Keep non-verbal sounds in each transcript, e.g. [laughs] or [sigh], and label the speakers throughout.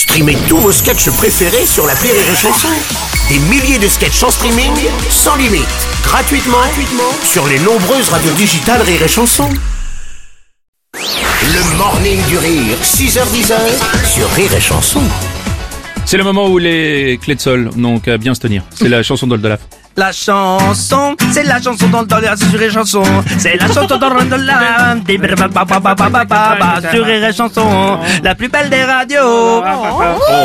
Speaker 1: Streamez tous vos sketchs préférés sur la Rire et Chanson. Des milliers de sketchs en streaming, sans limite, gratuitement, gratuitement sur les nombreuses radios digitales Rire et Chanson. Le morning du rire, 6h10 sur Rire et Chanson.
Speaker 2: C'est le moment où les clés de sol n'ont qu'à bien se tenir. C'est la chanson d'Oldolaf.
Speaker 3: La chanson, c'est la chanson dans le temps sur les chansons. C'est la chanson dans le temps [laughs] sur les chansons. La plus belle des radios.
Speaker 2: Oh,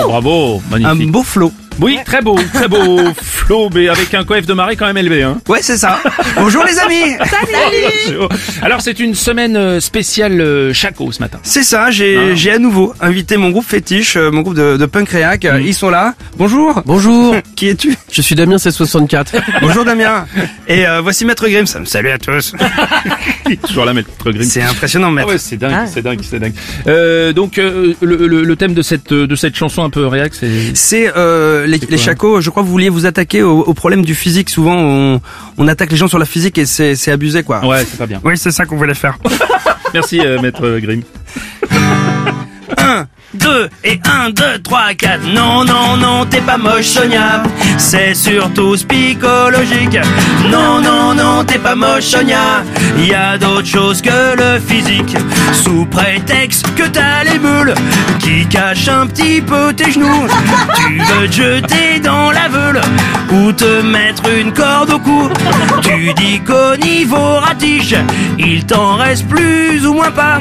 Speaker 2: bravo,
Speaker 3: Un
Speaker 2: magnifique.
Speaker 3: beau flot.
Speaker 2: Oui, très beau, très beau [laughs] flow, mais avec un coef de marée quand même élevé. Hein.
Speaker 3: Ouais, c'est ça. Bonjour les amis. [laughs]
Speaker 2: Alors c'est une semaine euh, spéciale euh, Chaco ce matin.
Speaker 3: C'est ça, j'ai j'ai à nouveau invité mon groupe fétiche, euh, mon groupe de, de punk réac. Euh, Ils sont là. Bonjour.
Speaker 4: Bonjour, [laughs]
Speaker 3: Qui es-tu?
Speaker 4: Je suis Damien C64.
Speaker 3: Bonjour Damien. Et euh, voici Maître Grimm. Salut à tous.
Speaker 2: Toujours la maître Grimm.
Speaker 3: C'est impressionnant,
Speaker 2: Ah
Speaker 3: Maître.
Speaker 2: ouais, c'est dingue, c'est dingue, c'est dingue. Euh, donc euh, le, le- le thème de cette de cette chanson un peu réac, c'est
Speaker 3: C'est euh, les, les chacos, je crois que vous vouliez vous attaquer au, au problème du physique. Souvent, on, on attaque les gens sur la physique et c'est c'est abusé, quoi.
Speaker 2: ouais, c'est pas bien.
Speaker 3: Oui, c'est ça qu'on voulait faire. [laughs]
Speaker 2: Merci euh, maître Grimm.
Speaker 3: 1, 2 et 1, 2, 3, 4. Non, non, non, t'es pas moche, Sonia. C'est surtout psychologique. Non, non, non, t'es pas moche, Sonia. Y a d'autres choses que le physique. Sous prétexte que t'as les meules qui cachent un petit peu tes genoux. Tu veux te jeter dans la veule ou te mettre une corde au cou. Tu dis qu'au niveau ratiche, il t'en reste plus ou moins pas.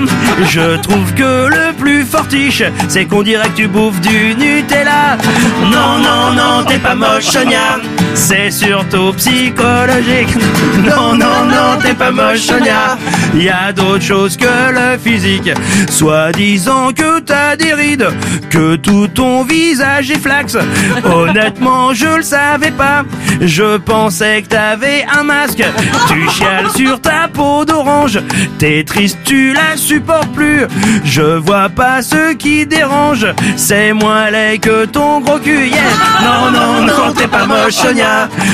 Speaker 3: Je trouve que le plus fortiche, c'est qu'on dirait que tu bouffes du Nutella. Non, non, non, t'es pas moche, Sonia. C'est surtout psychologique. [laughs] Non, non, non, t'es pas moche, Sonia. Y a d'autres choses que le physique. Soit disant que t'as des rides, que tout ton visage est flax. [laughs] Honnêtement, je le savais pas. Je pensais que t'avais un masque. Tu [laughs] chiales sur ta peau d'orange. T'es triste, tu la supportes plus. Je vois pas ce qui dérange. C'est moins laid que ton gros cul. Yeah. Non, non, non, t'es pas moche, Sonia.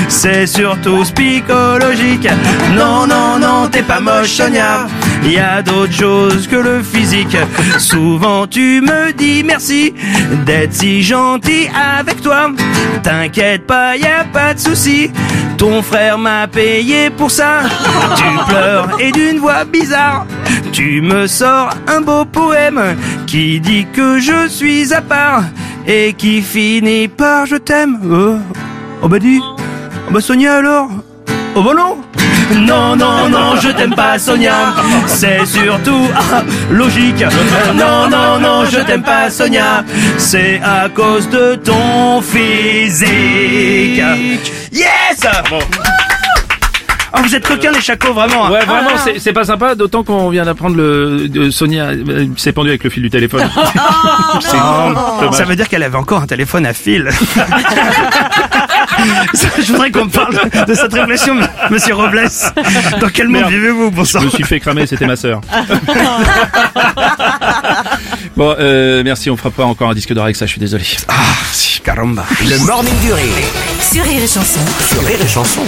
Speaker 3: C'est surtout psychologique. Non, non, non, t'es pas moche, Sonia. Y a d'autres choses que le physique. Souvent tu me dis merci d'être si gentil avec toi. T'inquiète pas, y a pas de souci. Ton frère m'a payé pour ça. Tu pleures et d'une voix bizarre. Tu me sors un beau poème qui dit que je suis à part et qui finit par je t'aime. Oh, oh bah dis. Oh bah Sonia alors. Oh bah non. Non, non, non, je t'aime pas, Sonia. C'est surtout ah, logique. Non, non, non, je t'aime pas, Sonia. C'est à cause de ton physique. Yes! Oh, vous êtes coquins les chacos, vraiment.
Speaker 2: Ouais, vraiment, c'est- c'est pas sympa, d'autant qu'on vient d'apprendre le de Sonia euh, s'est pendue avec le fil du téléphone. [laughs] dommage.
Speaker 3: Ça veut dire qu'elle avait encore un téléphone à fil. [laughs] Ça, Je voudrais qu'on me parle de cette réflexion, monsieur Robles. Dans quel monde vivez-vous, bon sang
Speaker 2: Je me suis fait cramer, c'était ma sœur. [laughs] bon, euh, merci, on fera pas encore un disque d'or avec ça, je suis désolé.
Speaker 3: Ah, si, caramba.
Speaker 1: Le morning du rire
Speaker 5: Sur Rire et Chanson.
Speaker 1: sur.
Speaker 5: Rire et Chanson.